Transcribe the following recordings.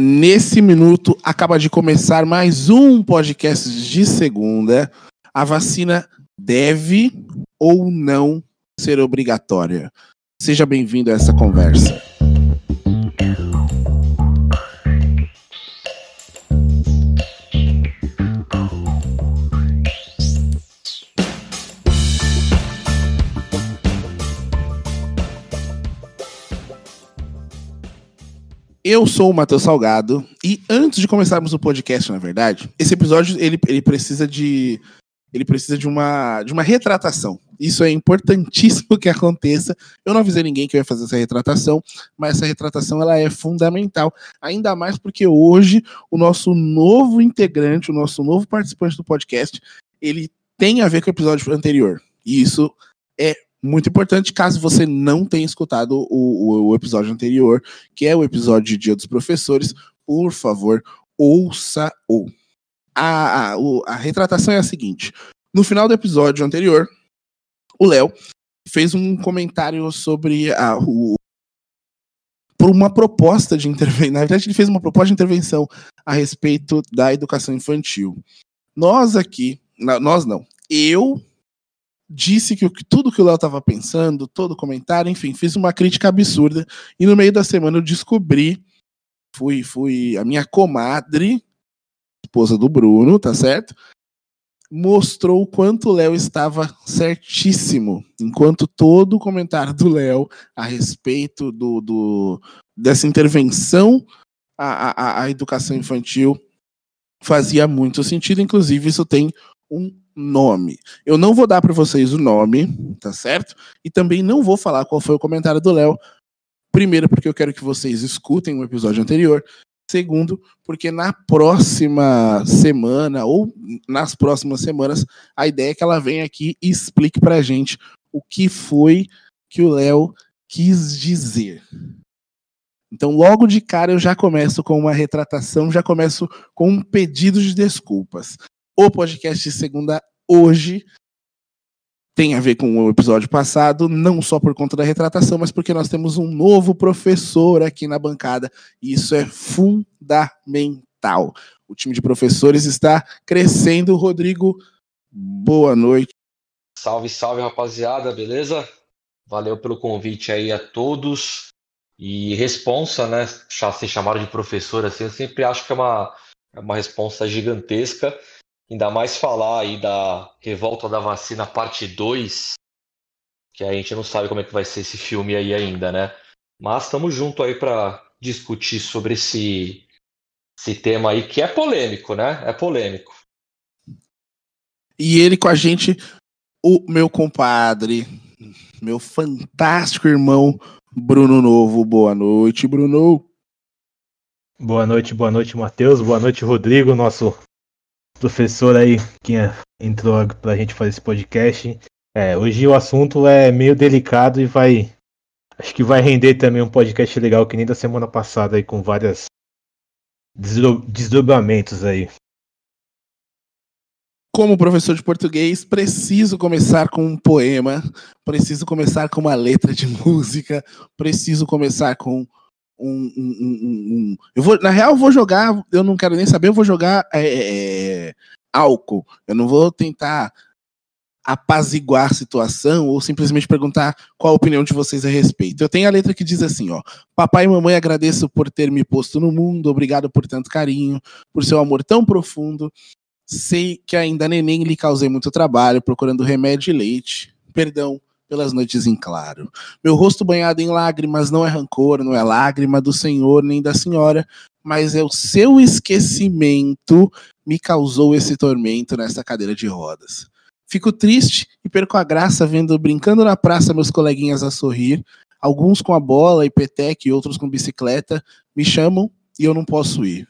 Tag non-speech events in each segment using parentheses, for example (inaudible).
Nesse minuto, acaba de começar mais um podcast de segunda. A vacina deve ou não ser obrigatória? Seja bem-vindo a essa conversa. Eu sou o Matheus Salgado e antes de começarmos o podcast, na verdade, esse episódio ele, ele precisa de ele precisa de uma de uma retratação. Isso é importantíssimo que aconteça. Eu não avisei ninguém que eu ia fazer essa retratação, mas essa retratação ela é fundamental, ainda mais porque hoje o nosso novo integrante, o nosso novo participante do podcast, ele tem a ver com o episódio anterior. E isso é muito importante, caso você não tenha escutado o, o, episódio anterior, que é o episódio de Dia dos Professores, por favor, ouça-o. A, a, a retratação é a seguinte: no final do episódio anterior, o Léo fez um comentário sobre a, o, por uma proposta de intervenção. Na verdade, ele fez uma proposta de intervenção a respeito da educação infantil. Nós aqui, nós não, eu disse que tudo que o Léo estava pensando, todo comentário, enfim, fiz uma crítica absurda. E no meio da semana eu descobri, fui, fui a minha comadre, esposa do Bruno, tá certo? Mostrou o quanto o Léo estava certíssimo, enquanto todo o comentário do Léo a respeito do, do dessa intervenção à, à, à educação infantil fazia muito sentido. Inclusive, isso tem um nome. Eu não vou dar para vocês o nome, tá certo? E também não vou falar qual foi o comentário do Léo. Primeiro, porque eu quero que vocês escutem o episódio anterior. Segundo, porque na próxima semana ou nas próximas semanas, a ideia é que ela venha aqui e explique pra gente o que foi que o Léo quis dizer. Então, logo de cara, eu já começo com uma retratação, já começo com um pedido de desculpas o podcast de segunda hoje tem a ver com o episódio passado, não só por conta da retratação, mas porque nós temos um novo professor aqui na bancada, e isso é fundamental. O time de professores está crescendo. Rodrigo, boa noite. Salve, salve, rapaziada, beleza? Valeu pelo convite aí a todos. E responsa, né? Ser chamado de professor assim, eu sempre acho que é uma, é uma responsa gigantesca. Ainda mais falar aí da Revolta da Vacina parte 2, que a gente não sabe como é que vai ser esse filme aí ainda, né? Mas estamos junto aí para discutir sobre esse, esse tema aí, que é polêmico, né? É polêmico. E ele com a gente, o meu compadre, meu fantástico irmão Bruno Novo. Boa noite, Bruno. Boa noite, boa noite, Matheus. Boa noite, Rodrigo, nosso professor aí que entrou pra gente fazer esse podcast. É, hoje o assunto é meio delicado e vai. Acho que vai render também um podcast legal que nem da semana passada aí com várias desdobramentos aí. Como professor de português, preciso começar com um poema, preciso começar com uma letra de (laughs) música, preciso começar com um, um, um, eu vou, na real, eu vou jogar. Eu não quero nem saber. Eu vou jogar é, é, é, álcool. Eu não vou tentar apaziguar a situação ou simplesmente perguntar qual a opinião de vocês a respeito. Eu tenho a letra que diz assim, ó: Papai e mamãe, agradeço por ter me posto no mundo, obrigado por tanto carinho, por seu amor tão profundo. Sei que ainda neném lhe causei muito trabalho procurando remédio e leite. Perdão pelas noites em claro. Meu rosto banhado em lágrimas não é rancor, não é lágrima do Senhor nem da Senhora, mas é o seu esquecimento me causou esse tormento nessa cadeira de rodas. Fico triste e perco a graça vendo brincando na praça meus coleguinhas a sorrir, alguns com a bola e petec e outros com bicicleta, me chamam e eu não posso ir.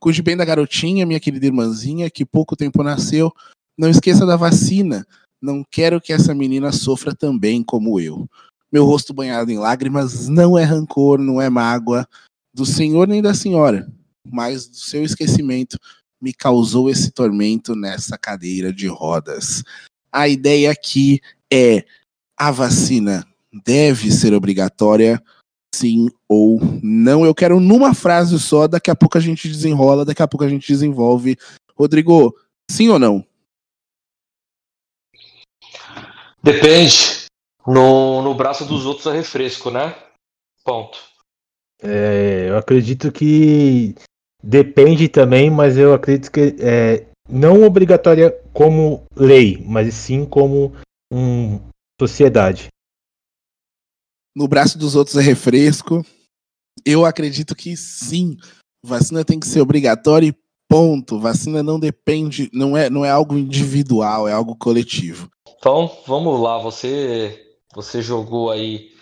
Cuide bem da garotinha, minha querida irmãzinha, que pouco tempo nasceu. Não esqueça da vacina, não quero que essa menina sofra também como eu. Meu rosto banhado em lágrimas não é rancor, não é mágoa do senhor nem da senhora, mas do seu esquecimento me causou esse tormento nessa cadeira de rodas. A ideia aqui é a vacina deve ser obrigatória sim ou não. Eu quero numa frase só, daqui a pouco a gente desenrola, daqui a pouco a gente desenvolve. Rodrigo, sim ou não? Depende. No, no braço dos outros é refresco, né? Ponto. É, eu acredito que depende também, mas eu acredito que é, não obrigatória como lei, mas sim como um, sociedade. No braço dos outros é refresco. Eu acredito que sim. Vacina tem que ser obrigatória e ponto. Vacina não depende, não é, não é algo individual, é algo coletivo. Então, vamos lá. Você, você jogou aí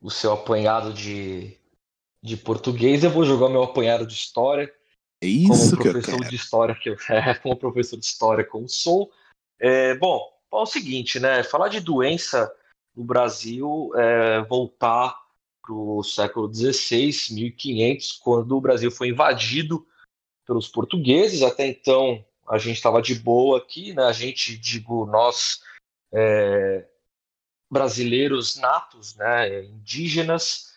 o seu apanhado de, de português. Eu vou jogar o meu apanhado de história. É isso como professor de história que eu é, como professor de história como sou. É, bom, é o seguinte, né? Falar de doença no Brasil é voltar para o século XVI, 1500, quando o Brasil foi invadido pelos portugueses. Até então a gente estava de boa aqui, né? A gente, digo, nós é, brasileiros natos, né? Indígenas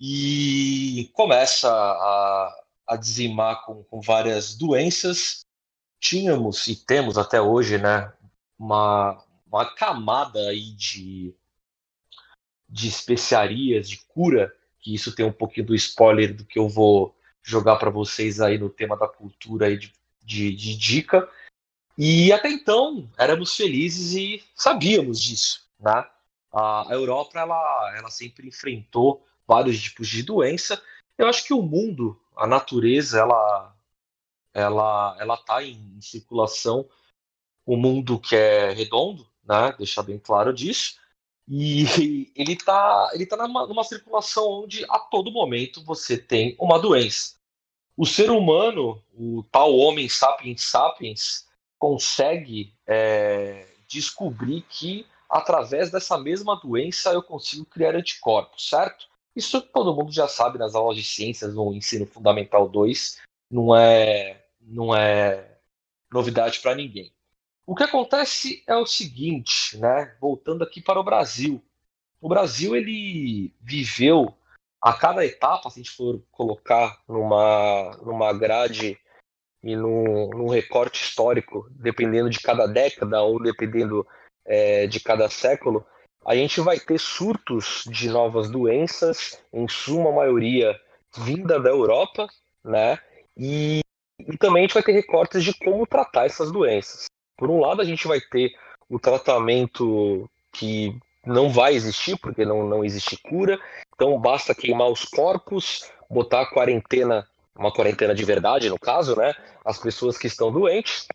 e começa a, a dizimar com, com várias doenças. Tínhamos e temos até hoje, né? Uma, uma camada aí de, de especiarias, de cura, que isso tem um pouquinho do spoiler do que eu vou jogar para vocês aí no tema da cultura aí de, de, de dica. E até então éramos felizes e sabíamos disso, né? A Europa ela, ela sempre enfrentou vários tipos de doença. Eu acho que o mundo, a natureza, ela ela ela está em circulação. O mundo que é redondo, né? Deixar bem claro disso. E (laughs) ele está ele tá numa, numa circulação onde a todo momento você tem uma doença. O ser humano, o tal homem sapiens sapiens, consegue é, descobrir que através dessa mesma doença eu consigo criar anticorpos, certo? Isso todo mundo já sabe nas aulas de ciências no ensino fundamental 2, não é não é novidade para ninguém. O que acontece é o seguinte, né? Voltando aqui para o Brasil. O Brasil ele viveu a cada etapa, se a gente for colocar numa, numa grade e num, num recorte histórico, dependendo de cada década ou dependendo é, de cada século, a gente vai ter surtos de novas doenças, em suma maioria vinda da Europa, né? E, e também a gente vai ter recortes de como tratar essas doenças. Por um lado, a gente vai ter o tratamento que não vai existir, porque não, não existe cura. Então, basta queimar os corpos, botar a quarentena, uma quarentena de verdade, no caso, né? As pessoas que estão doentes.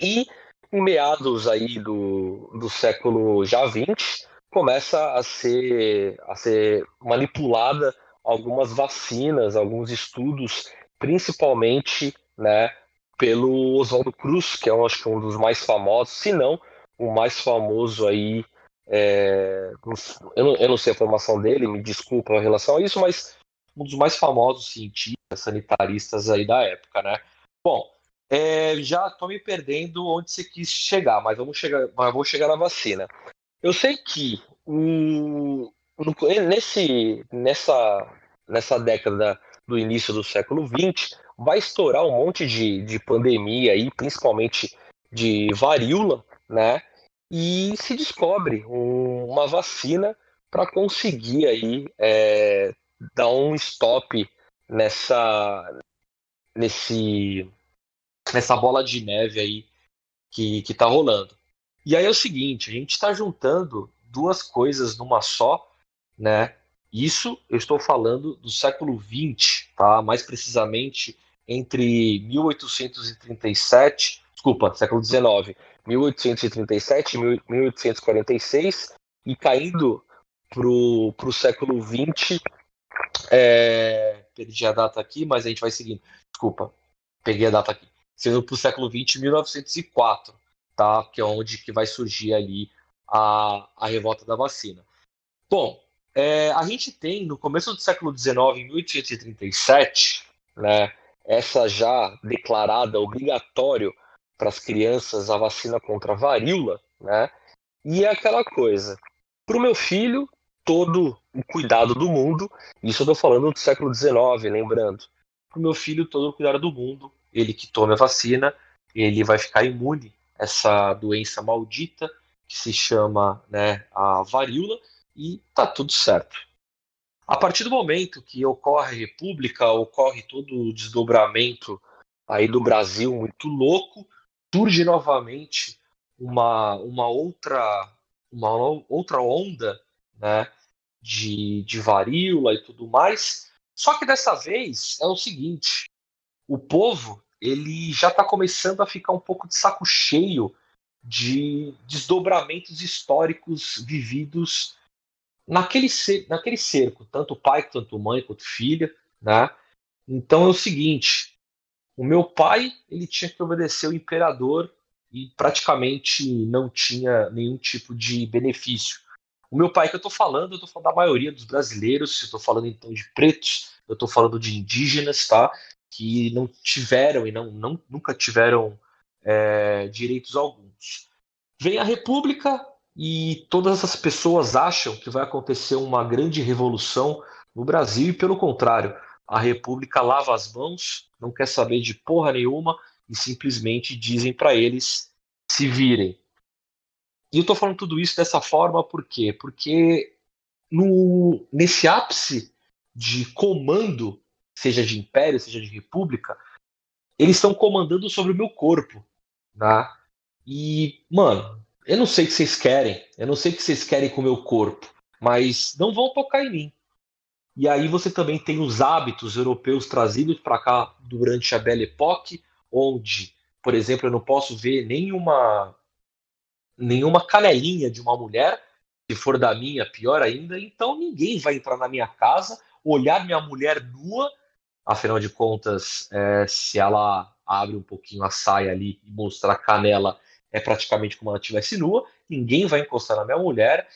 E em meados aí do, do século já 20, começa a ser, a ser manipulada algumas vacinas, alguns estudos, principalmente né, pelo Oswaldo Cruz, que é eu acho que um dos mais famosos, se não o mais famoso aí. É, eu, não, eu não sei a formação dele, me desculpa em relação a isso, mas um dos mais famosos cientistas, sanitaristas aí da época, né? Bom, é, já estou me perdendo onde você quis chegar, mas vamos chegar, mas vou chegar na vacina. Eu sei que um, nesse, nessa, nessa década do início do século XX, vai estourar um monte de, de pandemia aí, principalmente de varíola, né? E se descobre um, uma vacina para conseguir aí é, dar um stop nessa nesse nessa bola de neve aí que que tá rolando. E aí é o seguinte, a gente está juntando duas coisas numa só, né? Isso eu estou falando do século XX, tá? Mais precisamente entre 1837, desculpa, século XIX, 1837 e 1846, e caindo para o século XX, é, perdi a data aqui, mas a gente vai seguindo. Desculpa, peguei a data aqui. Sendo para o século XX, 1904, tá? Que é onde que vai surgir ali a, a revolta da vacina. Bom, é, a gente tem no começo do século XIX, em 1837, né? Essa já declarada obrigatório para as crianças a vacina contra a varíola, né? E é aquela coisa. Para o meu filho, todo o cuidado do mundo. Isso eu tô falando do século XIX, lembrando. Pro meu filho, todo o cuidado do mundo, ele que tome a vacina, ele vai ficar imune a essa doença maldita que se chama né, a varíola e tá tudo certo. A partir do momento que ocorre a República, ocorre todo o desdobramento aí do Brasil muito louco, surge novamente uma, uma outra uma outra onda né, de, de varíola e tudo mais. Só que dessa vez é o seguinte: o povo ele já está começando a ficar um pouco de saco cheio de desdobramentos históricos vividos naquele, naquele cerco, tanto pai, tanto mãe, quanto filha, né? Então é o seguinte, o meu pai ele tinha que obedecer o imperador e praticamente não tinha nenhum tipo de benefício. O meu pai que eu estou falando, eu estou falando da maioria dos brasileiros, eu estou falando então de pretos, eu estou falando de indígenas, tá? Que não tiveram e não, não nunca tiveram é, direitos alguns. Vem a República e todas essas pessoas acham que vai acontecer uma grande revolução no Brasil e pelo contrário, a República lava as mãos, não quer saber de porra nenhuma e simplesmente dizem para eles se virem. E eu estou falando tudo isso dessa forma por quê? Porque no, nesse ápice de comando, seja de império, seja de república, eles estão comandando sobre o meu corpo. Né? E, mano, eu não sei o que vocês querem, eu não sei o que vocês querem com o meu corpo, mas não vão tocar em mim. E aí você também tem os hábitos europeus trazidos para cá durante a Belle Époque, onde, por exemplo, eu não posso ver nenhuma nenhuma canelinha de uma mulher, se for da minha, pior ainda, então ninguém vai entrar na minha casa, olhar minha mulher nua, afinal de contas, é, se ela abre um pouquinho a saia ali e mostrar a canela, é praticamente como ela estivesse nua, ninguém vai encostar na minha mulher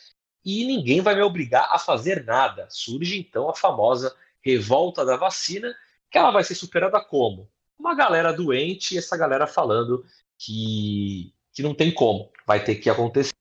e ninguém vai me obrigar a fazer nada. Surge então a famosa revolta da vacina, que ela vai ser superada como? Uma galera doente e essa galera falando que, que não tem como, vai ter que acontecer.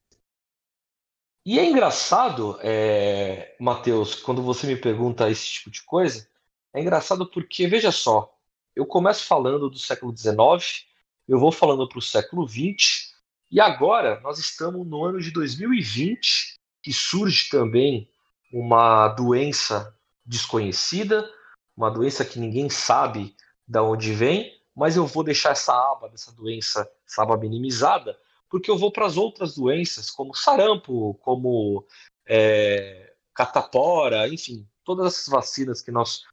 E é engraçado, é, Matheus, quando você me pergunta esse tipo de coisa, é engraçado porque, veja só, eu começo falando do século XIX, eu vou falando para o século XX, e agora nós estamos no ano de 2020, que surge também uma doença desconhecida, uma doença que ninguém sabe de onde vem, mas eu vou deixar essa aba dessa doença, essa aba minimizada, porque eu vou para as outras doenças, como sarampo, como é, catapora, enfim, todas essas vacinas que nós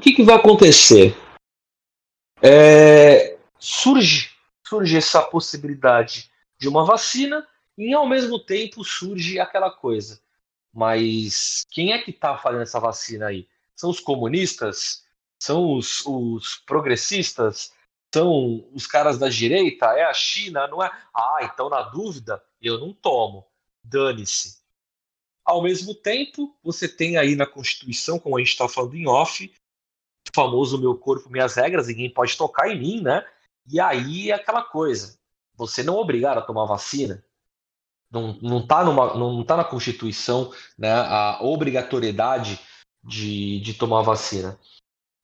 que, que vai acontecer? É, surge surge essa possibilidade de uma vacina e ao mesmo tempo surge aquela coisa. Mas quem é que está fazendo essa vacina aí? São os comunistas? São os, os progressistas? São os caras da direita? É a China? Não é? Ah, então na dúvida, eu não tomo. Dane-se. Ao mesmo tempo, você tem aí na Constituição, como a gente está falando em off, famoso meu corpo, minhas regras, ninguém pode tocar em mim, né? E aí é aquela coisa, você não é obrigado a tomar vacina, não, não, tá numa, não tá na Constituição né, a obrigatoriedade de, de tomar vacina.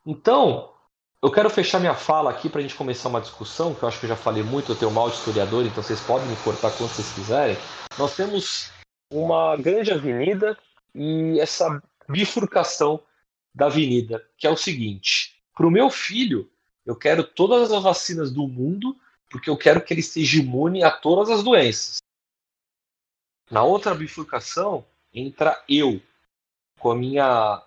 Então, eu quero fechar minha fala aqui para a gente começar uma discussão, que eu acho que eu já falei muito, eu tenho mal de historiador, então vocês podem me cortar quando vocês quiserem. Nós temos uma grande avenida e essa bifurcação da avenida, que é o seguinte: para o meu filho, eu quero todas as vacinas do mundo, porque eu quero que ele esteja imune a todas as doenças. Na outra bifurcação, entra eu, com a minha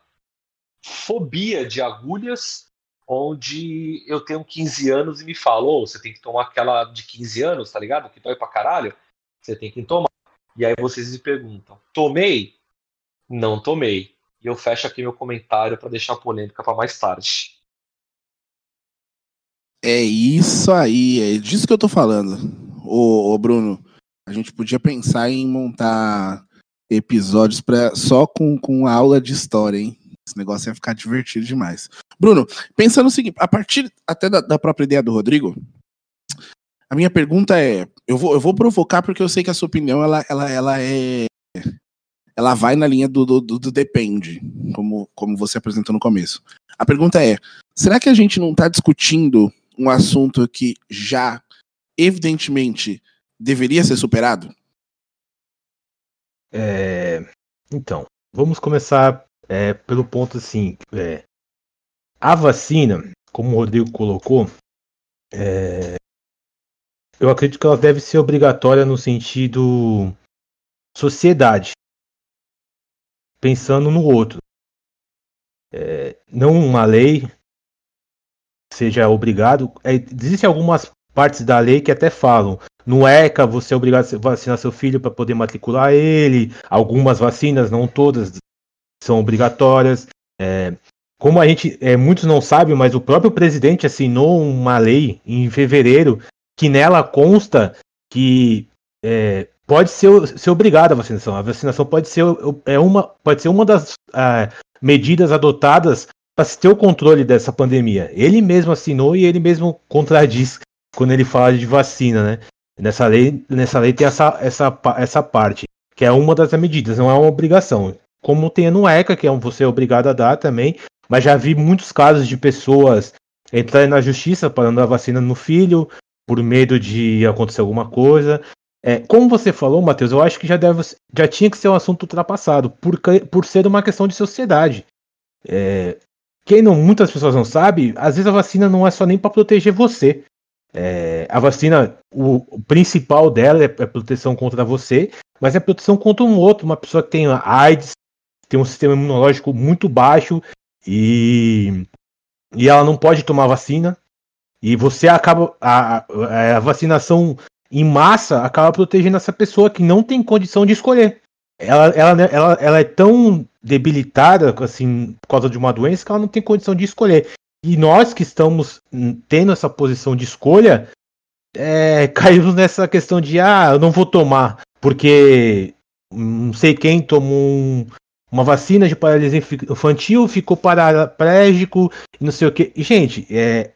fobia de agulhas, onde eu tenho 15 anos e me falou, oh, você tem que tomar aquela de 15 anos, tá ligado? Que dói pra caralho. Você tem que tomar. E aí vocês me perguntam, tomei? Não tomei. E eu fecho aqui meu comentário para deixar a polêmica para mais tarde. É isso aí, é disso que eu tô falando. Ô, ô Bruno, a gente podia pensar em montar episódios pra, só com, com aula de história, hein? Esse negócio ia ficar divertido demais. Bruno, pensa no seguinte, a partir até da, da própria ideia do Rodrigo, A minha pergunta é, eu vou, eu vou provocar porque eu sei que a sua opinião ela, ela, ela é ela vai na linha do, do, do, depende, como, como você apresentou no começo. A pergunta é: será que a gente não está discutindo um assunto que já, evidentemente, deveria ser superado? É, então, vamos começar é, pelo ponto assim. É, a vacina, como o Rodrigo colocou, é, eu acredito que ela deve ser obrigatória no sentido sociedade, pensando no outro. É, não uma lei seja obrigado. É, Existem algumas partes da lei que até falam. No ECA, você é obrigado a vacinar seu filho para poder matricular ele. Algumas vacinas, não todas, são obrigatórias. É, como a gente, é, muitos não sabem, mas o próprio presidente assinou uma lei em fevereiro que nela consta que é, pode ser, ser obrigada a vacinação. A vacinação pode ser, é uma, pode ser uma das uh, medidas adotadas para se ter o controle dessa pandemia. Ele mesmo assinou e ele mesmo contradiz quando ele fala de vacina, né? Nessa lei, nessa lei tem essa, essa, essa parte, que é uma das medidas, não é uma obrigação. Como tem no ECA, que é você é obrigado a dar também, mas já vi muitos casos de pessoas entrarem na justiça para dar vacina no filho, por medo de acontecer alguma coisa. É, como você falou, Matheus, eu acho que já, deve, já tinha que ser um assunto ultrapassado, por, por ser uma questão de sociedade. É, quem não, muitas pessoas não sabem, às vezes a vacina não é só nem para proteger você. É, a vacina, o, o, principal dela é, é proteção contra você, mas é proteção contra um outro, uma pessoa que tem AIDS, tem um sistema imunológico muito baixo e, e ela não pode tomar vacina. E você acaba. A, a, vacinação em massa acaba protegendo essa pessoa que não tem condição de escolher. Ela, ela, ela, ela é tão debilitada assim, por causa de uma doença que ela não tem condição de escolher. E nós que estamos tendo essa posição de escolha, é, (laughs) caímos nessa questão de ah, eu não vou tomar, porque não sei quem tomou um, uma vacina de paralisia infantil, ficou paraplégico, não sei o que. Gente, é,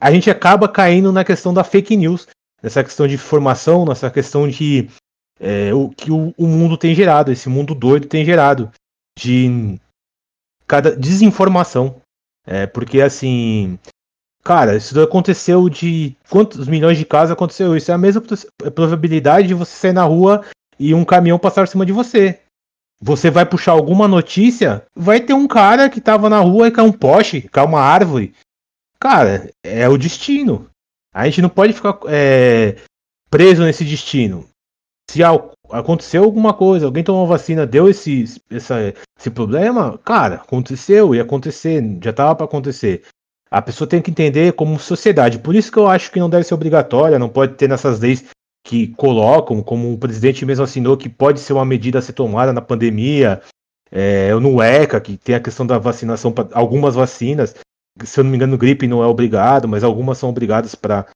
a gente acaba caindo na questão da fake news, nessa questão de informação, nessa questão de é, o que o, o, mundo tem gerado, esse mundo doido tem gerado de cada desinformação. É, porque assim, cara, isso aconteceu de quantos milhões de casos aconteceu isso? É a mesma probabilidade de você sair na rua e um caminhão passar por cima de você. Você vai puxar alguma notícia, vai ter um cara que tava na rua e cai um poste, cai uma árvore. Cara, é o destino. A gente não pode ficar é, preso nesse destino. Se aconteceu alguma coisa, alguém tomou vacina, deu esse, essa, esse problema, cara, aconteceu, ia acontecer, já estava para acontecer. A pessoa tem que entender como sociedade. Por isso que eu acho que não deve ser obrigatória, não pode ter nessas leis que colocam, como o presidente mesmo assinou, que pode ser uma medida a ser tomada na pandemia, é, no ECA, que tem a questão da vacinação para algumas vacinas, se eu não me engano, gripe não é obrigado, mas algumas são obrigadas para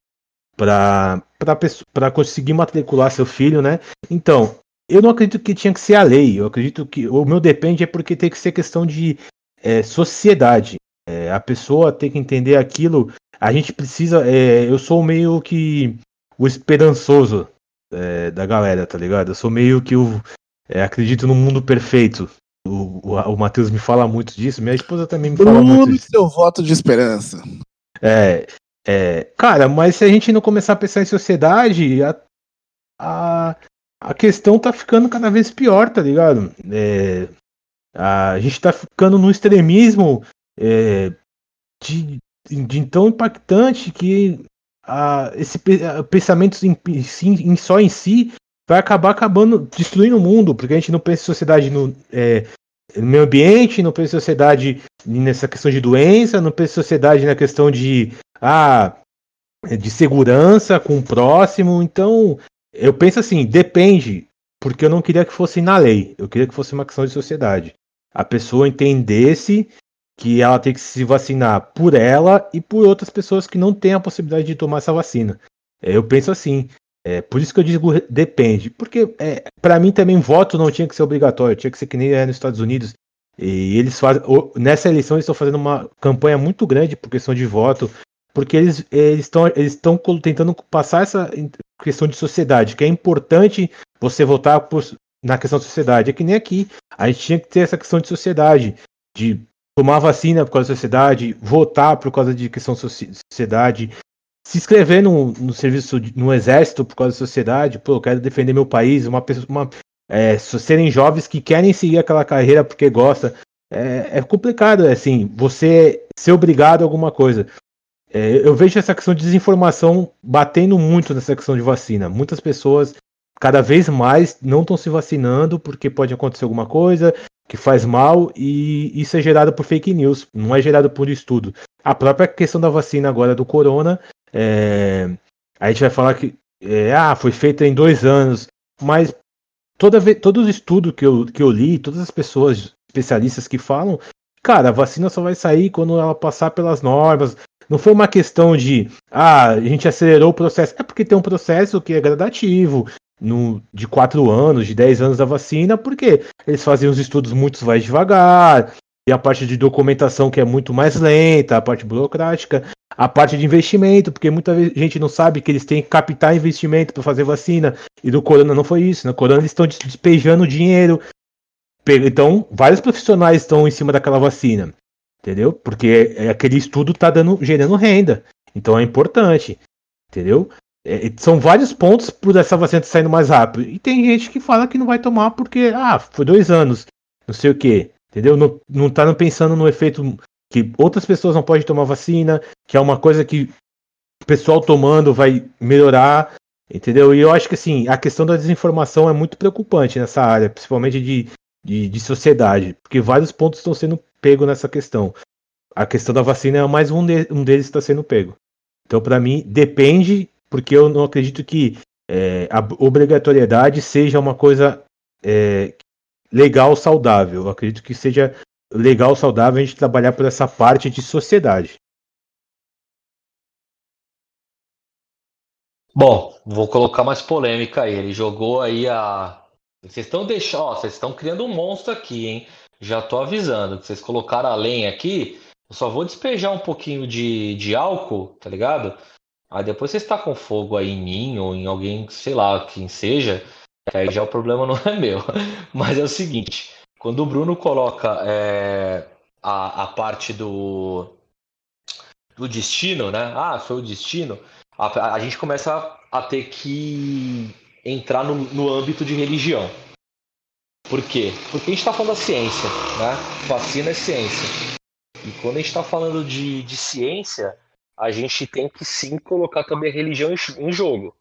para conseguir matricular seu filho, né? Então, eu não acredito que tinha que ser a lei. Eu acredito que o meu depende é porque tem que ser questão de é, sociedade. É, a pessoa tem que entender aquilo. A gente precisa. É, eu sou meio que o esperançoso é, da galera, tá ligado? Eu sou meio que o. É, acredito no mundo perfeito. O, o, o Matheus me fala muito disso, minha esposa também me fala muito disso. seu voto de esperança. É, é, cara, mas se a gente não começar a pensar em sociedade, a, a, a questão tá ficando cada vez pior, tá ligado? É, a gente tá ficando no extremismo é, de, de tão impactante que a, esse pensamento em, em, só em si vai acabar acabando destruindo o mundo, porque a gente não pensa em sociedade no, é, no meio ambiente, não pensa em sociedade nessa questão de doença, não pensa em sociedade na questão de ah, de segurança com o próximo. Então, eu penso assim, depende, porque eu não queria que fosse na lei, eu queria que fosse uma questão de sociedade. A pessoa entendesse que ela tem que se vacinar por ela e por outras pessoas que não têm a possibilidade de tomar essa vacina. É, eu penso assim. É, por isso que eu digo depende. Porque, é, para mim, também voto não tinha que ser obrigatório, tinha que ser que nem é nos Estados Unidos. E eles fazem. Nessa eleição, eles estão fazendo uma campanha muito grande por questão de voto, porque eles estão eles estão tentando passar essa questão de sociedade, que é importante você votar por, na questão de sociedade. É que nem aqui, a gente tinha que ter essa questão de sociedade, de tomar vacina por causa da sociedade, votar por causa de questão de sociedade, se inscrever no, no serviço, no exército por causa da sociedade, pô, eu quero defender meu país, uma pessoa, uma, é, serem jovens que querem seguir aquela carreira porque gosta. É, é complicado, é assim, você ser obrigado a alguma coisa. É, eu vejo essa questão de desinformação batendo muito nessa questão de vacina. Muitas pessoas, cada vez mais, não estão se vacinando porque pode acontecer alguma coisa que faz mal e isso é gerado por fake news, não é gerado por estudo. A própria questão da vacina agora do corona é, a gente vai falar que é, ah, foi feita em dois anos, mas toda vez, todos os estudos que eu, que eu li, todas as pessoas especialistas que falam, cara, a vacina só vai sair quando ela passar pelas normas. Não foi uma questão de ah, a gente acelerou o processo. É porque tem um processo que é gradativo, no, de quatro anos, de dez anos da vacina, porque eles faziam os estudos muito mais devagar, e a parte de documentação que é muito mais lenta, a parte burocrática a parte de investimento, porque muita gente não sabe que eles têm que captar investimento para fazer vacina, e do Corona não foi isso, no né? Corona eles estão despejando dinheiro. Então, vários profissionais estão em cima daquela vacina, entendeu? Porque é, aquele estudo está dando, gerando renda, então é importante, entendeu? É, são vários pontos por essa vacina estar saindo mais rápido. E tem gente que fala que não vai tomar porque, ah, foi dois anos, não sei o que, entendeu? Não, não tá pensando no efeito que outras pessoas não podem tomar vacina, que é uma coisa que o pessoal tomando vai melhorar, entendeu? E eu acho que assim, a questão da desinformação é muito preocupante nessa área, principalmente de, de, de sociedade, porque vários pontos estão sendo pegos nessa questão. A questão da vacina é mais um, de, um deles está sendo pego. Então, para mim, depende, porque eu não acredito que é, a obrigatoriedade seja uma coisa é, legal, saudável. Eu acredito que seja legal, saudável a gente trabalhar por essa parte de sociedade. Bom, vou colocar mais polêmica aí. Ele jogou aí a. Vocês estão deixando. Ó, vocês estão criando um monstro aqui, hein? Já tô avisando. Que vocês colocaram a lenha aqui. Eu só vou despejar um pouquinho de, de álcool, tá ligado? Aí depois vocês tacam fogo aí em mim ou em alguém, sei lá, quem seja. Aí já o problema não é meu. (laughs) Mas é o seguinte. Quando o Bruno coloca é, a, a parte do, do destino, né? Ah, foi o destino. A, a gente começa a, a, ter que entrar no, no âmbito de religião. Por quê? Porque a gente está falando da ciência, né? Vacina é ciência. E quando a gente está falando de, de ciência, a gente tem que sim colocar também a religião em, em jogo.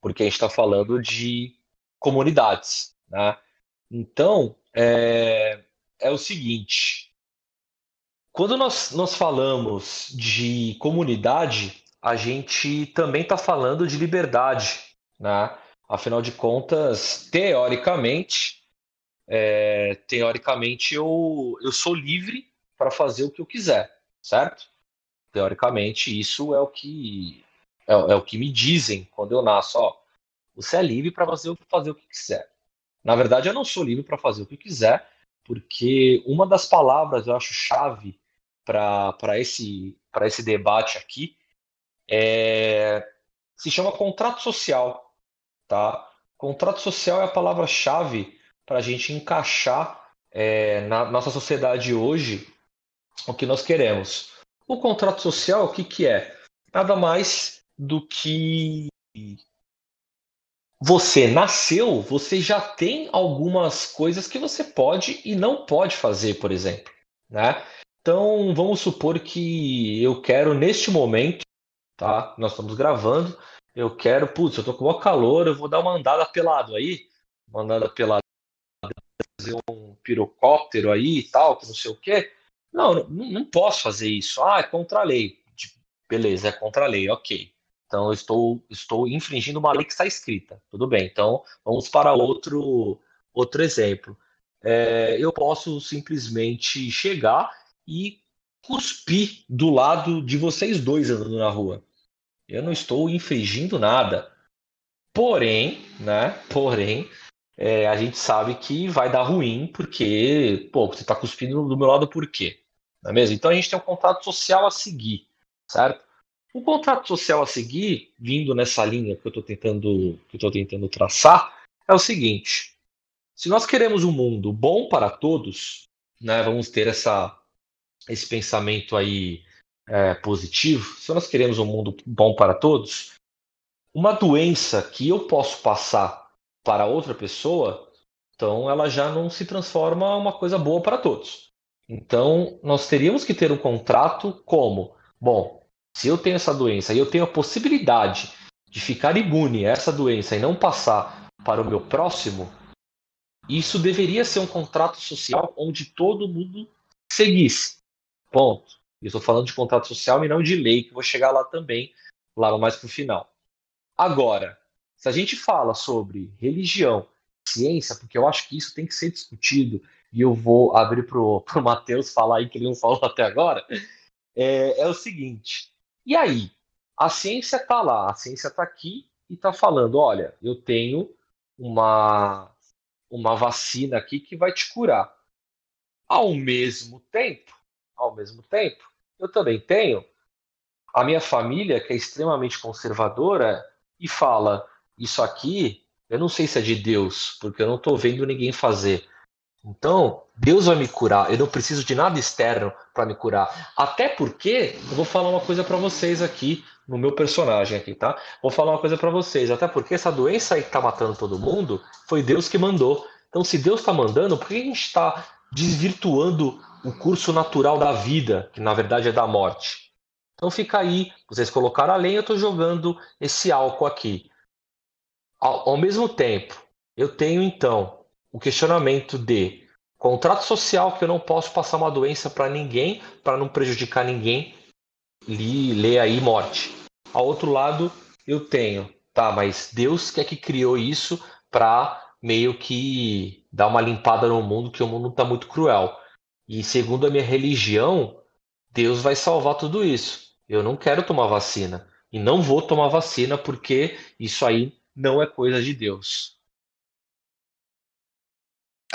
Porque a gente está falando de comunidades, né? Então, é, é o seguinte: quando nós, nós falamos de comunidade, a gente também está falando de liberdade, né? Afinal de contas, teoricamente, é, teoricamente eu, eu sou livre para fazer o que eu quiser, certo? Teoricamente, isso é o que é, é o que me dizem quando eu nasço. Ó, você é livre para fazer, fazer o que quiser. Na verdade, eu não sou livre para fazer o que quiser, porque uma das palavras eu acho chave para esse, esse debate aqui é, se chama contrato social. Tá? Contrato social é a palavra-chave para a gente encaixar é, na nossa sociedade hoje o que nós queremos. O contrato social, o que, que é? Nada mais do que você nasceu, você já tem algumas coisas que você pode e não pode fazer, por exemplo, né? Então, vamos supor que eu quero neste momento, tá? Nós estamos gravando, eu quero, putz, eu tô com o calor, eu vou dar uma andada pelado aí, uma andada pelada, fazer um pirocóptero aí e tal, que não sei o quê. Não, não, não posso fazer isso. Ah, é contra a lei. Beleza, é contra a lei, ok. Então, eu estou, estou infringindo uma lei que está escrita. Tudo bem. Então, vamos para outro, outro exemplo. É, eu posso simplesmente chegar e cuspir do lado de vocês dois andando na rua. Eu não estou infringindo nada. Porém, né? Porém, é, a gente sabe que vai dar ruim porque, pô, você está cuspindo do meu lado por quê? Não é mesmo? Então a gente tem um contrato social a seguir, certo? O contrato social a seguir, vindo nessa linha que eu estou tentando, que tentando traçar, é o seguinte: se nós queremos um mundo bom para todos, né, vamos ter essa, esse pensamento aí é, positivo. Se nós queremos um mundo bom para todos, uma doença que eu posso passar para outra pessoa, então ela já não se transforma uma coisa boa para todos. Então nós teríamos que ter um contrato como, bom, se eu tenho essa doença e eu tenho a possibilidade de ficar imune a essa doença e não passar para o meu próximo, isso deveria ser um contrato social onde todo mundo seguisse. Ponto. Eu estou falando de contrato social e não de lei, que vou chegar lá também, lá mais para o final. Agora, se a gente fala sobre religião, ciência, porque eu acho que isso tem que ser discutido, e eu vou abrir para o Matheus falar aí que ele não falou até agora, é, é o seguinte: e aí? A ciência está lá, a ciência está aqui e está falando: olha, eu tenho uma, uma vacina aqui que vai te curar. Ao mesmo tempo, ao mesmo tempo, eu também tenho a minha família, que é extremamente conservadora, e fala: Isso aqui, eu não sei se é de Deus, porque eu não estou vendo ninguém fazer. Então, Deus vai me curar. Eu não preciso de nada externo para me curar. Até porque, eu vou falar uma coisa para vocês aqui, no meu personagem aqui, tá? Vou falar uma coisa para vocês. Até porque essa doença aí que tá matando todo mundo, foi Deus que mandou. Então, se Deus está mandando, por que a gente está desvirtuando o curso natural da vida, que na verdade é da morte? Então fica aí, vocês colocaram a lenha, eu estou jogando esse álcool aqui. Ao, ao mesmo tempo, eu tenho então o questionamento de contrato social que eu não posso passar uma doença para ninguém, para não prejudicar ninguém, li, lê aí morte. Ao outro lado, eu tenho, tá, mas Deus que é que criou isso para meio que dar uma limpada no mundo, que o mundo está muito cruel. E segundo a minha religião, Deus vai salvar tudo isso. Eu não quero tomar vacina. E não vou tomar vacina porque isso aí não é coisa de Deus.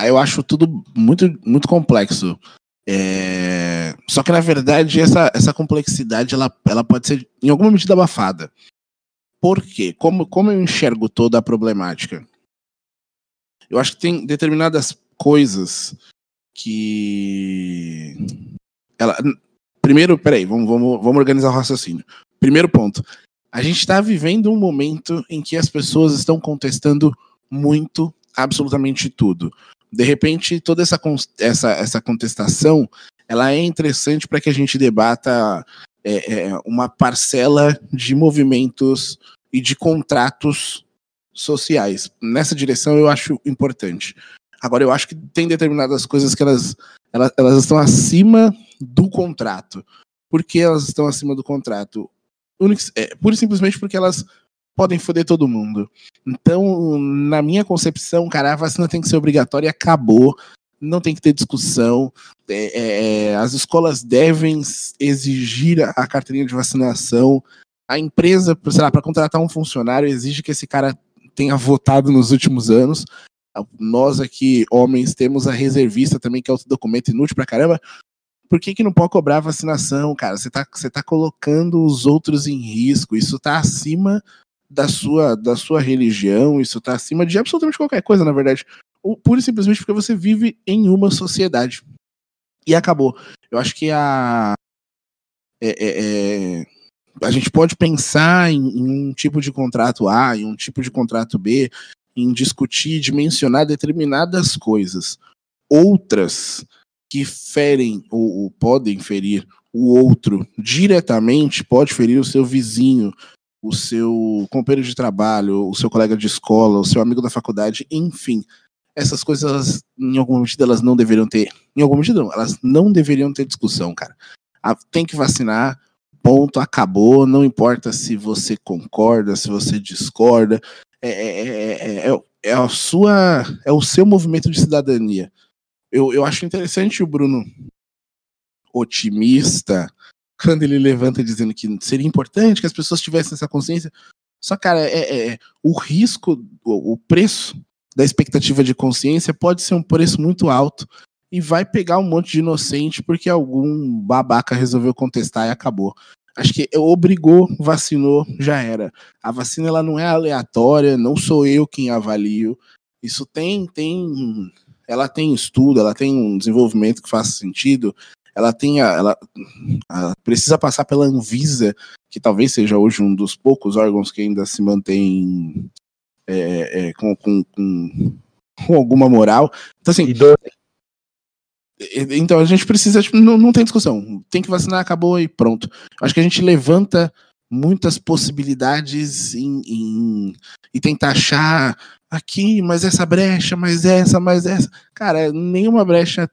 Eu acho tudo muito, muito complexo. É... Só que, na verdade, essa, essa complexidade ela, ela pode ser, em alguma medida, abafada. Por quê? Como, como eu enxergo toda a problemática? Eu acho que tem determinadas coisas que. Ela... Primeiro, peraí, vamos, vamos, vamos organizar o raciocínio. Primeiro ponto. A gente está vivendo um momento em que as pessoas estão contestando muito, absolutamente tudo de repente toda essa, essa, essa contestação ela é interessante para que a gente debata é, é, uma parcela de movimentos e de contratos sociais. Nessa direção eu acho importante. Agora eu acho que tem determinadas coisas que elas, elas, elas estão acima do contrato. Por que elas estão acima do contrato? Unix, é, pura e simplesmente porque elas podem foder todo mundo. Então, na minha concepção, cara, a vacina tem que ser obrigatória e acabou. Não tem que ter discussão. É, é, é as escolas devem exigir a carteirinha de vacinação. A empresa, sei lá, para contratar um funcionário, exige que esse cara tenha votado nos últimos anos. Nós aqui, homens, temos a reservista também, que é outro documento inútil pra caramba. Por que, que não pode cobrar vacinação, cara? Você tá, você tá colocando os outros em risco. Isso tá acima da sua, da sua religião, isso está acima de absolutamente qualquer coisa, na verdade. Ou pura e simplesmente porque você vive em uma sociedade. E acabou. Eu acho que a. É, é, é, a gente pode pensar em, em, um tipo de contrato A, em um tipo de contrato B, em discutir, dimensionar determinadas coisas. Outras que ferem ou, ou podem ferir o outro diretamente, pode ferir o seu vizinho, o seu companheiro de trabalho, o seu colega de escola, o seu amigo da faculdade, enfim. Essas coisas, em alguma medida, elas não deveriam ter. Em alguma medida, não, elas não deveriam ter discussão, cara. tem que vacinar, ponto, acabou. Não importa se você concorda, se você discorda. É, é, é, é, a sua, é o seu movimento de cidadania. Eu, eu acho interessante o Bruno otimista quando ele levanta dizendo que seria importante que as pessoas tivessem essa consciência. Só, cara, é, é, é o risco, o, o preço da expectativa de consciência pode ser um preço muito alto e vai pegar um monte de inocente porque algum babaca resolveu contestar e acabou. Acho que obrigou, vacinou, já era. A vacina ela não é aleatória, não sou eu quem avalio. Isso tem, tem, ela tem estudo, ela tem um desenvolvimento que faz sentido. Ela tem, a, ela, ela precisa passar pela Anvisa, que talvez seja hoje um dos poucos órgãos que ainda se mantém é, é, com, com, com, com, alguma moral. Então assim, então a gente precisa, tipo, não, não tem discussão. Tem que vacinar, acabou e pronto. Acho que a gente levanta muitas possibilidades em, em, e tentar achar aqui, mas essa brecha, mas essa, mas essa. Cara, nenhuma brecha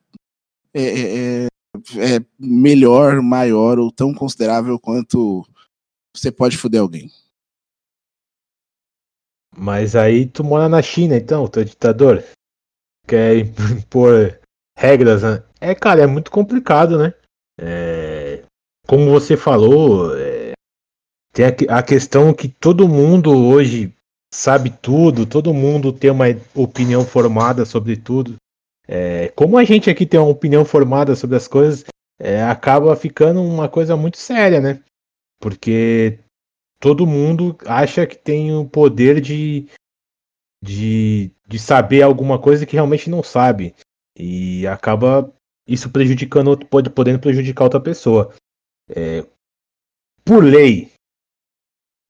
é, é, é, melhor, maior ou tão considerável quanto você pode foder alguém. Mas aí tu mora na China, então, tu é ditador. Quer (laughs) impor regras, né? É, cara, é muito complicado, né? É, como você falou, é, tem a, a, questão que todo mundo hoje sabe tudo, todo mundo tem uma opinião formada sobre tudo. É, como a gente aqui tem uma opinião formada sobre as coisas, é, acaba ficando uma coisa muito séria, né? Porque todo mundo acha que tem o poder de, de, de saber alguma coisa que realmente não sabe. E acaba isso prejudicando, pode podendo prejudicar outra pessoa. É, por lei,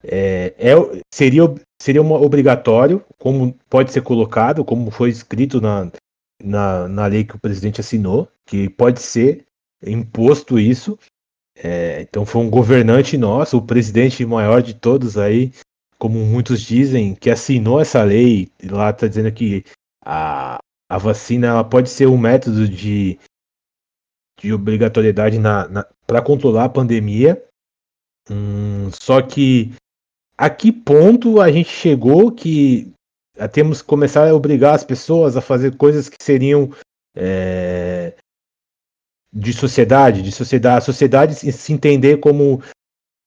é, é, seria, seria uma, obrigatório, como pode ser colocado, como foi escrito na, na, na lei que o presidente assinou, que pode ser imposto isso. É, então foi um governante nosso, o presidente maior de todos aí, como muitos dizem, que assinou essa lei. Lá está dizendo que a, a vacina ela pode ser um método de, de obrigatoriedade na, na para controlar a pandemia. Hum, só que a que ponto a gente chegou que temos que começar a obrigar as pessoas a fazer coisas que seriam é, de sociedade, de sociedade, a sociedade se entender como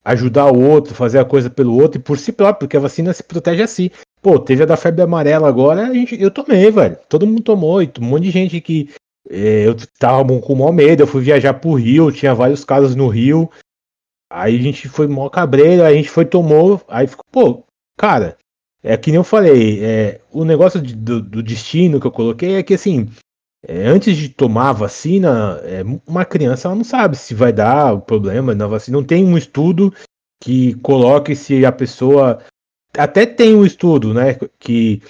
ajudar o outro, fazer a coisa pelo outro e por si próprio, porque a vacina se protege assim. Pô, teve a da febre amarela agora, a gente, eu tomei, velho. Todo mundo tomou, e um monte de gente que é, eu tava com maior medo, eu fui viajar pro Rio, tinha vários casos no Rio. Aí a gente foi mó cabreiro, a gente foi, tomou, aí ficou, pô, cara, é que nem eu falei, é, o negócio de, do, do, destino que eu coloquei é que assim, é, antes de tomar a vacina, é, uma criança ela não sabe se vai dar o problema na vacina, não tem um estudo que coloque se a pessoa até tem um estudo, né, que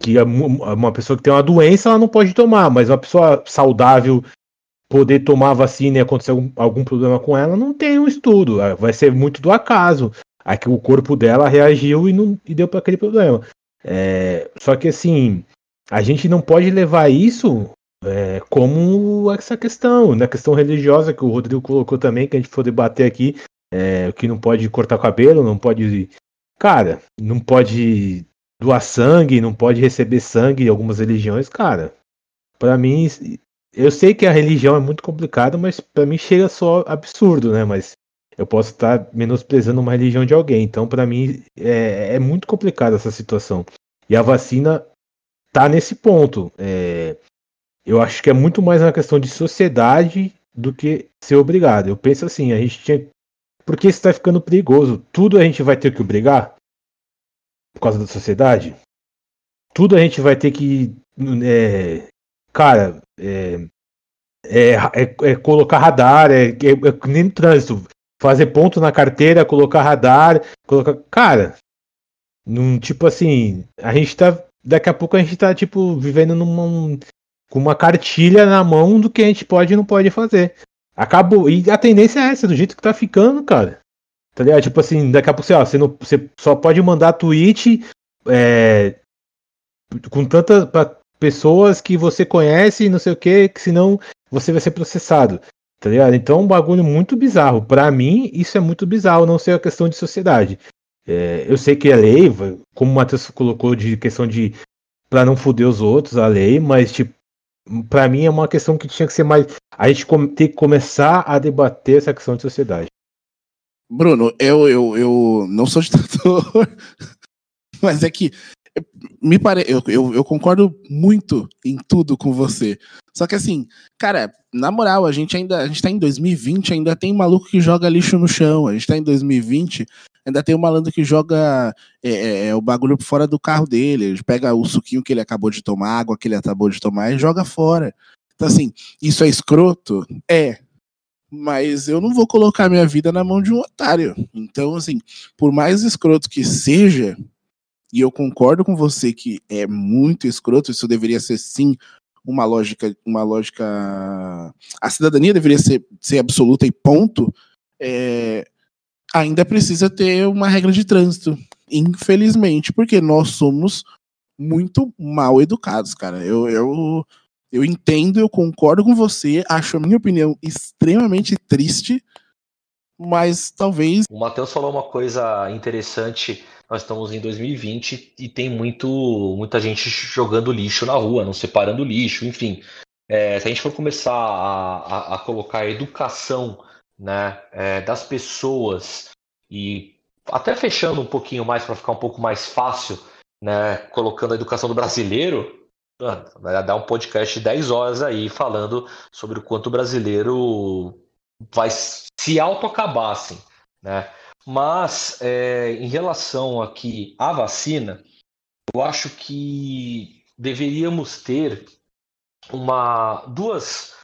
que uma pessoa que tem uma doença ela não pode tomar, mas uma pessoa saudável poder tomar a vacina e acontecer algum, algum problema com ela, não tem um estudo, é, vai ser muito do acaso. Aqui o corpo dela reagiu e não e deu para aquele problema. É, só que assim, a gente não pode levar isso é, como essa questão, na né? questão religiosa que o Rodrigo colocou também, que a gente for debater aqui, é, que não pode cortar cabelo, não pode Cara, não pode doar sangue, não pode receber sangue em algumas religiões, cara. Para mim, eu sei que a religião é muito complicada, mas para mim chega só absurdo, né? Mas eu posso estar menosprezando uma religião de alguém. Então, para mim, é, é, muito complicada essa situação. E a vacina tá nesse ponto. É, eu acho que é muito mais uma questão de sociedade do que ser obrigado. Eu penso assim, a gente tinha porque isso está ficando perigoso. Tudo a gente vai ter que obrigar por causa da sociedade. Tudo a gente vai ter que. É, cara, é, é, é, é colocar radar, é, é, é nem no trânsito. Fazer ponto na carteira, colocar radar, colocar. Cara, num, tipo assim, a gente tá. Daqui a pouco a gente tá, tipo, vivendo numa, com uma cartilha na mão do que a gente pode e não pode fazer. Acabou. E a tendência é essa, do jeito que tá ficando, cara. Tá ligado? Tipo assim, daqui a pouco você, você, não, você só pode mandar tweet é, com tantas pessoas que você conhece e não sei o que, que senão você vai ser processado. Tá ligado? Então é um bagulho muito bizarro. Para mim, isso é muito bizarro, não ser a questão de sociedade. É, eu sei que a lei, como o Matheus colocou de questão de para não foder os outros, a lei, mas tipo, para mim é uma questão que tinha que ser mais. A gente tem que começar a debater essa questão de sociedade. Bruno, eu, eu, eu não sou ditador, (laughs) mas é que me pare... Eu, eu, eu, concordo muito em tudo com você. Só que assim, cara, na moral, a gente ainda. A gente tá em 2020, ainda tem maluco que joga lixo no chão. A gente tá em 2020, ainda tem um malandro que joga é, é, é o bagulho fora do carro dele. Ele pega o suquinho que ele acabou de tomar, água que ele acabou de tomar e joga fora. Então, assim, isso é escroto? É. Mas eu não vou colocar minha vida na mão de um otário. Então, assim, por mais escroto que seja, e eu concordo com você que é muito escroto, isso deveria ser sim uma lógica, uma lógica. A cidadania deveria ser, ser absoluta e ponto. É, ainda precisa ter uma regra de trânsito, infelizmente, porque nós somos muito mal educados, cara. Eu, eu, eu entendo, eu concordo com você, acho a minha opinião extremamente triste, mas talvez. O Matheus falou uma coisa interessante nós estamos em 2020 e tem muito, muita gente jogando lixo na rua, não separando lixo, enfim. É, se a gente for começar a, a, a colocar a educação né, é, das pessoas e até fechando um pouquinho mais para ficar um pouco mais fácil, né, colocando a educação do brasileiro, vai dar um podcast de 10 horas aí falando sobre o quanto o brasileiro vai se autoacabar, assim, né? Mas, é, em relação aqui à vacina, eu acho que deveríamos ter uma duas,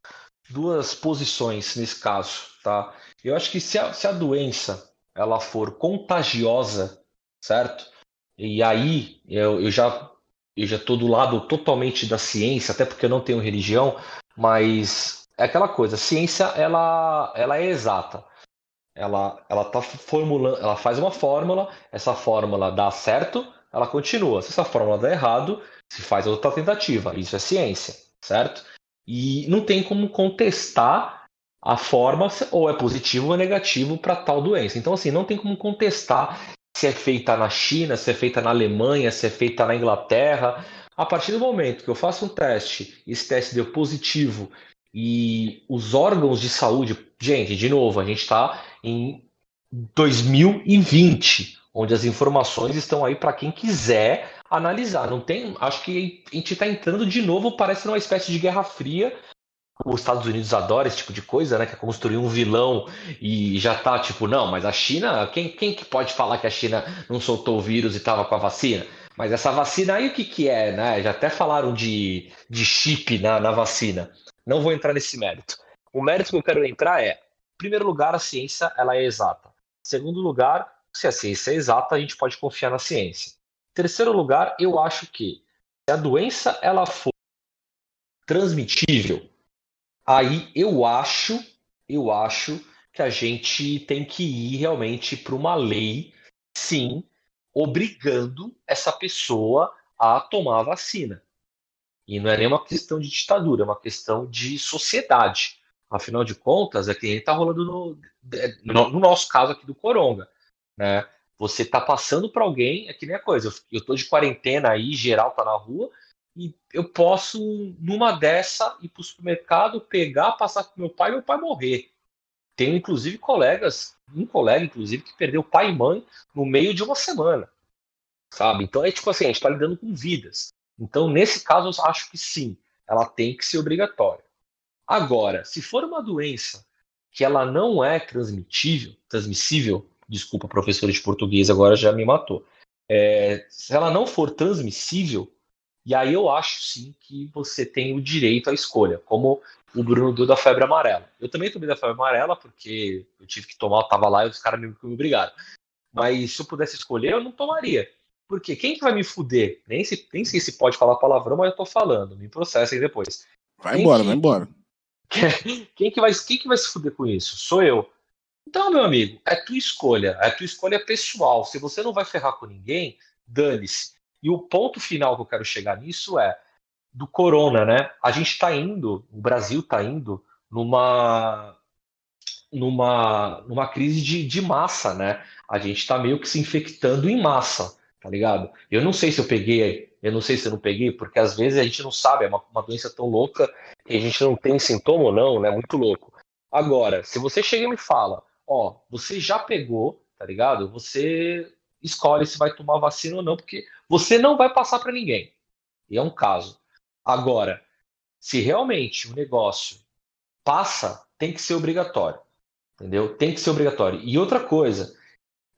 duas posições nesse caso, tá? Eu acho que se a, se a doença ela for contagiosa, certo? E aí eu, eu já eu já estou do lado totalmente da ciência, até porque eu não tenho religião, mas é aquela coisa, a ciência ela, ela é exata ela ela tá formulando, ela faz uma fórmula, essa fórmula dá certo, ela continua. Se essa fórmula dá errado, se faz outra tentativa. Isso é ciência, certo? E não tem como contestar a forma ou é positivo ou é negativo para tal doença. Então assim, não tem como contestar se é feita na China, se é feita na Alemanha, se é feita na Inglaterra. A partir do momento que eu faço um teste, esse teste deu positivo e os órgãos de saúde, gente, de novo, a gente está em 2020, onde as informações estão aí para quem quiser analisar. Não tem, acho que a gente está entrando de novo, parece uma espécie de guerra fria. Os Estados Unidos adoram esse tipo de coisa, né? Que é construir um vilão e já tá tipo, não, mas a China, quem, quem que pode falar que a China não soltou o vírus e estava com a vacina? Mas essa vacina aí o que, que é, né? Já até falaram de, de chip na, na vacina. Não vou entrar nesse mérito. O mérito que eu quero entrar é primeiro lugar, a ciência ela é exata. Segundo lugar, se a ciência é exata, a gente pode confiar na ciência. Terceiro lugar, eu acho que se a doença ela for transmitível, aí eu acho, eu acho que a gente tem que ir realmente para uma lei, sim, obrigando essa pessoa a tomar a vacina. E não é nem uma questão de ditadura, é uma questão de sociedade. Afinal de contas, é que está rolando no, no, no, nosso caso aqui do Coronga. Né? Você está passando para alguém, é que nem a coisa, eu estou de quarentena aí, geral tá na rua, e eu posso, numa dessa, ir para o supermercado, pegar, passar com meu pai e meu pai morrer. Tenho, inclusive, colegas, um colega, inclusive, que perdeu pai e mãe no meio de uma semana. Sabe? Então é tipo assim, a gente está lidando com vidas. Então, nesse caso, eu acho que sim, ela tem que ser obrigatória. Agora, se for uma doença que ela não é transmitível, transmissível, desculpa, professor de português agora já me matou. É, se ela não for transmissível, e aí eu acho sim que você tem o direito à escolha, como o Bruno deu da febre amarela. Eu também tomei da febre amarela porque eu tive que tomar, eu tava lá e os caras me, me obrigaram. Mas se eu pudesse escolher, eu não tomaria. Porque quem que vai me fuder? Nem, se, nem sei se pode falar palavrão, mas eu tô falando. Me processem depois. Vai quem embora, que, vai embora. (laughs) Quem que, vai, quem que vai se fuder com isso? Sou eu. Então, meu amigo, é tua escolha. É tua escolha pessoal. Se você não vai ferrar com ninguém, dane-se. E o ponto final que eu quero chegar nisso é do corona, né? A gente está indo, o Brasil está indo numa numa numa crise de, de massa, né? A gente está meio que se infectando em massa, tá ligado? Eu não sei se eu peguei eu não sei se eu não peguei, porque às vezes a gente não sabe, é uma, uma doença tão louca e a gente não tem sintoma ou não, né? Muito louco. Agora, se você chega e me fala, ó, você já pegou, tá ligado? Você escolhe se vai tomar vacina ou não, porque você não vai passar para ninguém. E é um caso. Agora, se realmente o negócio passa, tem que ser obrigatório. Entendeu? Tem que ser obrigatório. E outra coisa,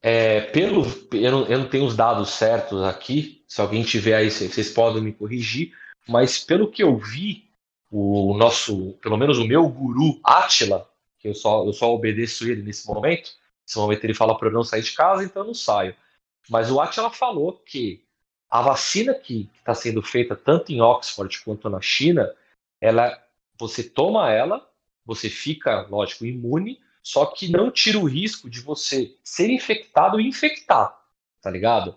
é, pelo, eu não, eu, não, tenho os dados certos aqui, se alguém tiver aí, vocês podem me corrigir, mas pelo que eu vi, o nosso, pelo menos o meu guru Atila, que eu só, eu só obedeço ele nesse momento, nesse momento ele fala para eu não sair de casa, então eu não saio. Mas o Atila falou que a vacina que está sendo feita tanto em Oxford quanto na China, ela, você toma ela, você fica, lógico, imune, só que não tira o risco de você ser infectado e infectar, tá ligado?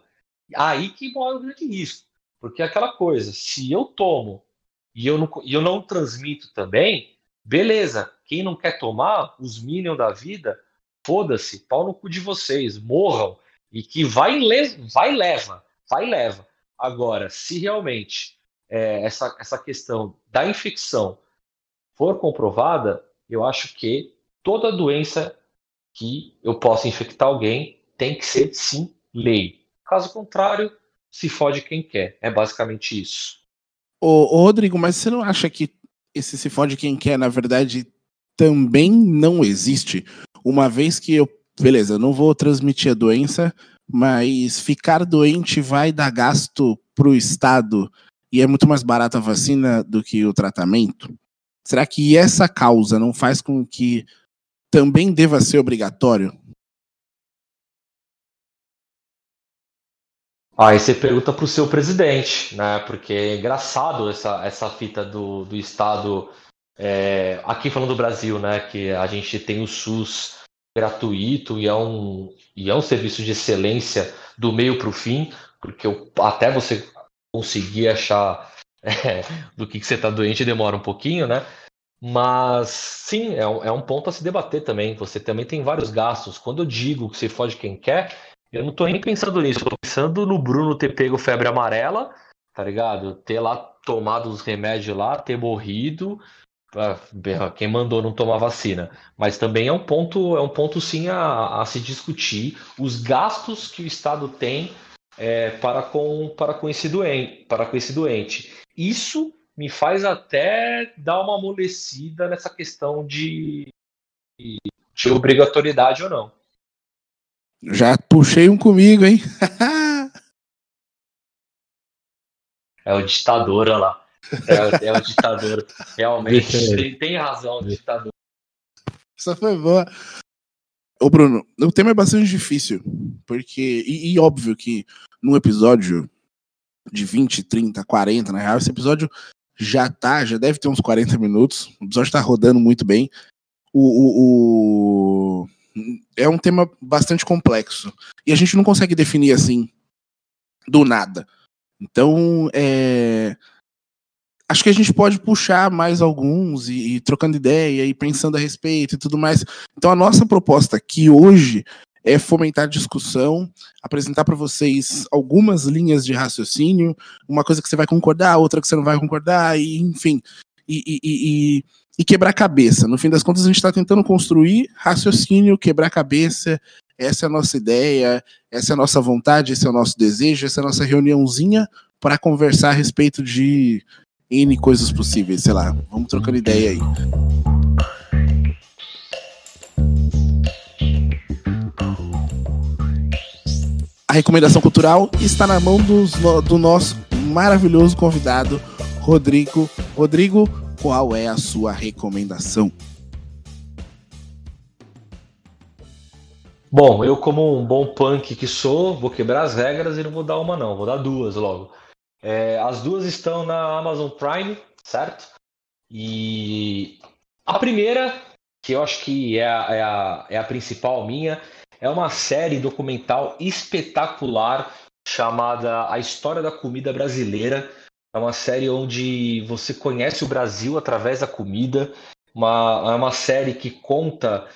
Aí que mora o grande risco. Porque é aquela coisa, se eu tomo e eu não, e eu não transmito também, beleza. Quem não quer tomar, os Minions da vida, foda-se, pau no cu de vocês, morram. E que vai, vai leva, vai leva. Agora, se realmente é, essa, essa questão da infecção for comprovada, eu acho que toda doença que eu possa infectar alguém tem que ser, sim, lei. Caso contrário, se fode quem quer. É basicamente isso. Ô, ô, Rodrigo, mas você não acha que esse se fode quem quer, na verdade, também não existe? Uma vez que eu. Beleza, não vou transmitir a doença, mas ficar doente vai dar gasto pro Estado e é muito mais barata a vacina do que o tratamento? Será que essa causa não faz com que também deva ser obrigatório? Aí você pergunta para o seu presidente, né? Porque é engraçado essa, essa fita do, do Estado. É, aqui falando do Brasil, né? Que a gente tem o SUS gratuito e é um, e é um serviço de excelência do meio para o fim, porque eu, até você conseguir achar (laughs) é, do que, que você está doente demora um pouquinho, né? Mas sim, é um, é um ponto a se debater também. Você também tem vários gastos. Quando eu digo que você foge quem quer, eu não tô nem pensando nisso. Eu tô pensando no Bruno ter pego febre amarela, tá ligado? Ter lá tomado os remédios lá, ter morrido. Quem mandou não tomar vacina. Mas também é um ponto, é um ponto sim a, a se discutir os gastos que o Estado tem é, para, com, para, com esse doente, para com esse doente. Isso me faz até dar uma amolecida nessa questão de, de obrigatoriedade ou não. Já puxei um comigo, hein? é o ditador, olha lá. É, é o ditador. Realmente, (laughs) tem, tem razão, o ditador. Essa foi boa. Ô, Bruno, o tema é bastante difícil, porque. E, e, óbvio que num episódio de 20, 30, 40, na real, esse episódio já tá, já deve ter uns 40 minutos. O episódio tá rodando muito bem. O, o, o, é um tema bastante complexo. E a gente não consegue definir assim, do nada. Então, é, acho que a gente pode puxar mais alguns e, e, trocando ideia e pensando a respeito e tudo mais. Então, a nossa proposta aqui hoje é fomentar discussão, apresentar para vocês algumas linhas de raciocínio, uma coisa que você vai concordar, outra que você não vai concordar, e enfim, e, e, e, e quebrar cabeça. No fim das contas, a gente está tentando construir raciocínio, quebrar cabeça. Essa é a nossa ideia, essa é a nossa vontade, esse é o nosso desejo, essa é a nossa reuniãozinha para conversar a respeito de N coisas possíveis, sei lá. Vamos trocando ideia aí. Recomendação cultural está na mão dos, do nosso maravilhoso convidado, Rodrigo. Rodrigo, qual é a sua recomendação? Bom, eu como um bom punk que sou, vou quebrar as regras e não vou dar uma não, vou dar duas logo. É, as duas estão na Amazon Prime, certo? E a primeira, que eu acho que é é a, é a principal minha, é uma série documental espetacular chamada A História da Comida Brasileira. É uma série onde você conhece o Brasil através da comida. Uma, é uma série que conta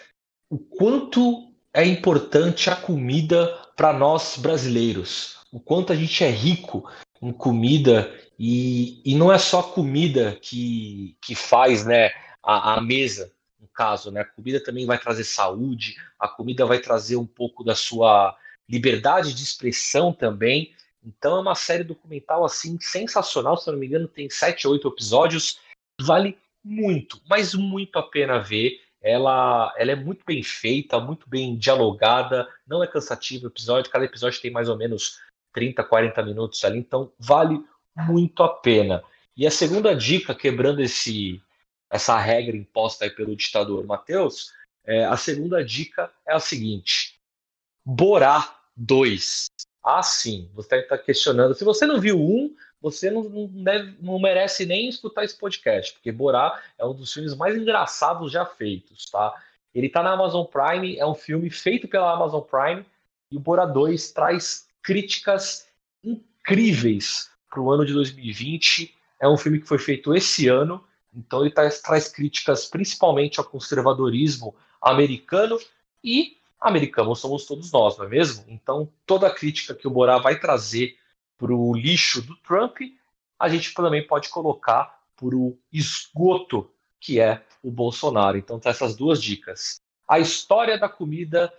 o quanto é importante a comida para nós brasileiros. O quanto a gente é rico em comida e, e não é só comida que, que faz né, a, a mesa caso, né? A comida também vai trazer saúde, a comida vai trazer um pouco da sua liberdade de expressão também. Então é uma série documental assim sensacional, se eu não me engano, tem sete oito episódios, vale muito, mas muito a pena ver. Ela, ela é muito bem feita, muito bem dialogada, não é cansativo o episódio, cada episódio tem mais ou menos 30, 40 minutos ali, então vale muito a pena. E a segunda dica, quebrando esse essa regra imposta pelo ditador Matheus, é, a segunda dica é a seguinte: Borá 2. Ah, sim, você está questionando. Se você não viu um, você não, não, deve, não merece nem escutar esse podcast, porque Borá é um dos filmes mais engraçados já feitos, tá? Ele está na Amazon Prime, é um filme feito pela Amazon Prime, e o Borá 2 traz críticas incríveis para o ano de 2020. É um filme que foi feito esse ano, então ele traz, traz críticas principalmente ao conservadorismo americano e americanos somos todos nós, não é mesmo? Então toda a crítica que o Borá vai trazer para o lixo do Trump, a gente também pode colocar para o esgoto que é o Bolsonaro. Então tá essas duas dicas. A história da comida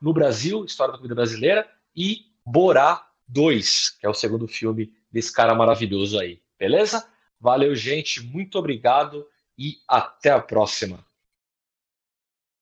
no Brasil, história da comida brasileira, e Borá 2, que é o segundo filme desse cara maravilhoso aí. Beleza? Valeu, gente. Muito obrigado e até a próxima.